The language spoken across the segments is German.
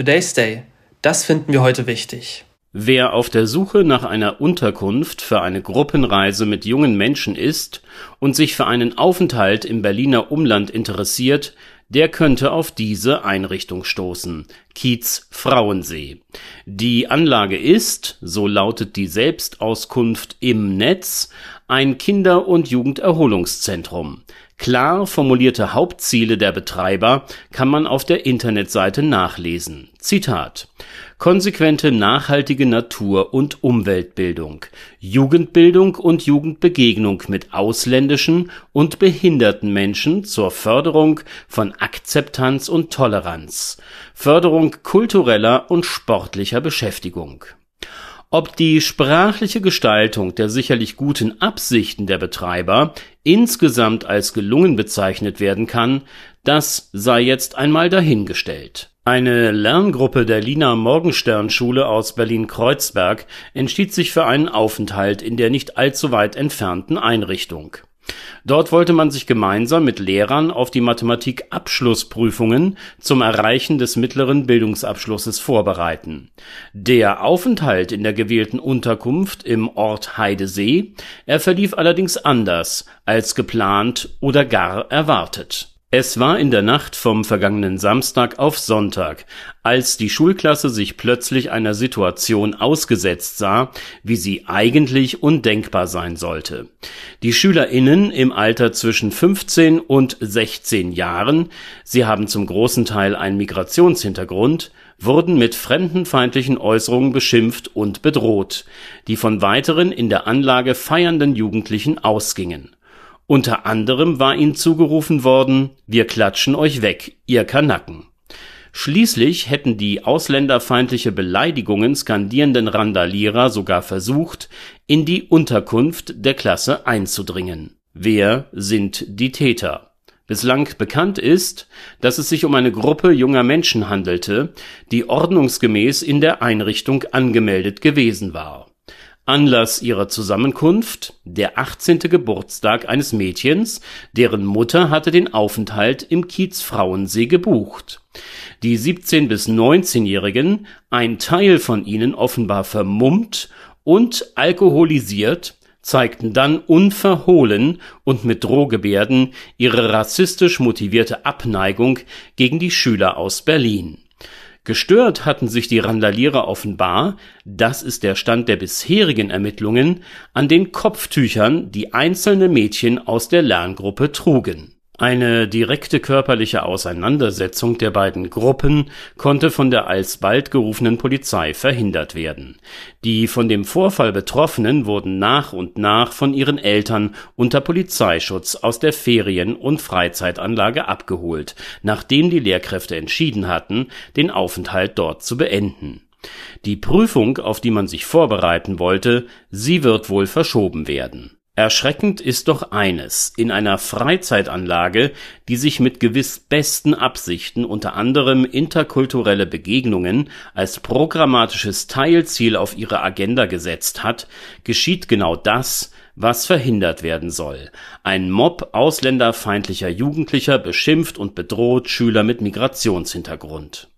Today's Day. Das finden wir heute wichtig. Wer auf der Suche nach einer Unterkunft für eine Gruppenreise mit jungen Menschen ist und sich für einen Aufenthalt im Berliner Umland interessiert, der könnte auf diese Einrichtung stoßen. Kiez Frauensee. Die Anlage ist, so lautet die Selbstauskunft im Netz, ein Kinder- und Jugenderholungszentrum. Klar formulierte Hauptziele der Betreiber kann man auf der Internetseite nachlesen. Zitat. Konsequente nachhaltige Natur- und Umweltbildung, Jugendbildung und Jugendbegegnung mit ausländischen und behinderten Menschen zur Förderung von Akzeptanz und Toleranz, Förderung kultureller und sportlicher Beschäftigung ob die sprachliche Gestaltung der sicherlich guten Absichten der Betreiber insgesamt als gelungen bezeichnet werden kann, das sei jetzt einmal dahingestellt. Eine Lerngruppe der Lina Morgenstern Schule aus Berlin-Kreuzberg entschied sich für einen Aufenthalt in der nicht allzu weit entfernten Einrichtung Dort wollte man sich gemeinsam mit Lehrern auf die Mathematik-Abschlussprüfungen zum Erreichen des mittleren Bildungsabschlusses vorbereiten. Der Aufenthalt in der gewählten Unterkunft im Ort Heidesee, er verlief allerdings anders als geplant oder gar erwartet es war in der Nacht vom vergangenen Samstag auf Sonntag, als die Schulklasse sich plötzlich einer Situation ausgesetzt sah, wie sie eigentlich undenkbar sein sollte. Die SchülerInnen im Alter zwischen 15 und 16 Jahren, sie haben zum großen Teil einen Migrationshintergrund, wurden mit fremdenfeindlichen Äußerungen beschimpft und bedroht, die von weiteren in der Anlage feiernden Jugendlichen ausgingen unter anderem war ihnen zugerufen worden, wir klatschen euch weg, ihr Kanacken. Schließlich hätten die ausländerfeindliche Beleidigungen skandierenden Randalierer sogar versucht, in die Unterkunft der Klasse einzudringen. Wer sind die Täter? Bislang bekannt ist, dass es sich um eine Gruppe junger Menschen handelte, die ordnungsgemäß in der Einrichtung angemeldet gewesen war Anlass ihrer Zusammenkunft der 18. Geburtstag eines Mädchens, deren Mutter hatte den Aufenthalt im Kiez Frauensee gebucht. Die 17 bis 19-Jährigen, ein Teil von ihnen offenbar vermummt und alkoholisiert, zeigten dann unverhohlen und mit Drohgebärden ihre rassistisch motivierte Abneigung gegen die Schüler aus Berlin Gestört hatten sich die Randalierer offenbar, das ist der Stand der bisherigen Ermittlungen, an den Kopftüchern, die einzelne Mädchen aus der Lerngruppe trugen eine direkte körperliche Auseinandersetzung der beiden Gruppen konnte von der alsbald gerufenen Polizei verhindert werden. Die von dem Vorfall Betroffenen wurden nach und nach von ihren Eltern unter Polizeischutz aus der Ferien und Freizeitanlage abgeholt, nachdem die Lehrkräfte entschieden hatten, den Aufenthalt dort zu beenden. Die Prüfung, auf die man sich vorbereiten wollte, sie wird wohl verschoben werden Erschreckend ist doch eines: In einer Freizeitanlage, die sich mit gewiss besten Absichten unter anderem interkulturelle Begegnungen als programmatisches Teilziel auf ihre Agenda gesetzt hat, geschieht genau das, was verhindert werden soll. Ein Mob ausländerfeindlicher Jugendlicher beschimpft und bedroht Schüler mit Migrationshintergrund.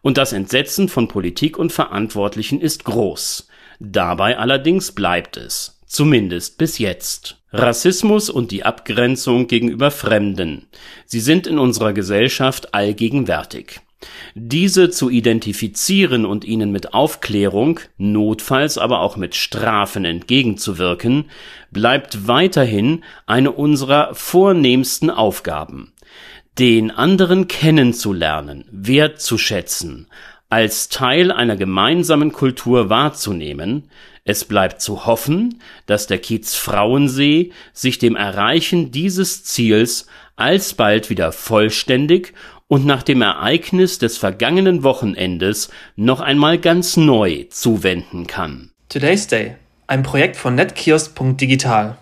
Und das Entsetzen von Politik und Verantwortlichen ist groß. Dabei allerdings bleibt es Zumindest bis jetzt. Rassismus und die Abgrenzung gegenüber Fremden. Sie sind in unserer Gesellschaft allgegenwärtig. Diese zu identifizieren und ihnen mit Aufklärung, notfalls aber auch mit Strafen entgegenzuwirken, bleibt weiterhin eine unserer vornehmsten Aufgaben. Den anderen kennenzulernen, wertzuschätzen, als Teil einer gemeinsamen Kultur wahrzunehmen, es bleibt zu hoffen, dass der Kiez Frauensee sich dem Erreichen dieses Ziels alsbald wieder vollständig und nach dem Ereignis des vergangenen Wochenendes noch einmal ganz neu zuwenden kann. Today's Day, ein Projekt von netkiosk.digital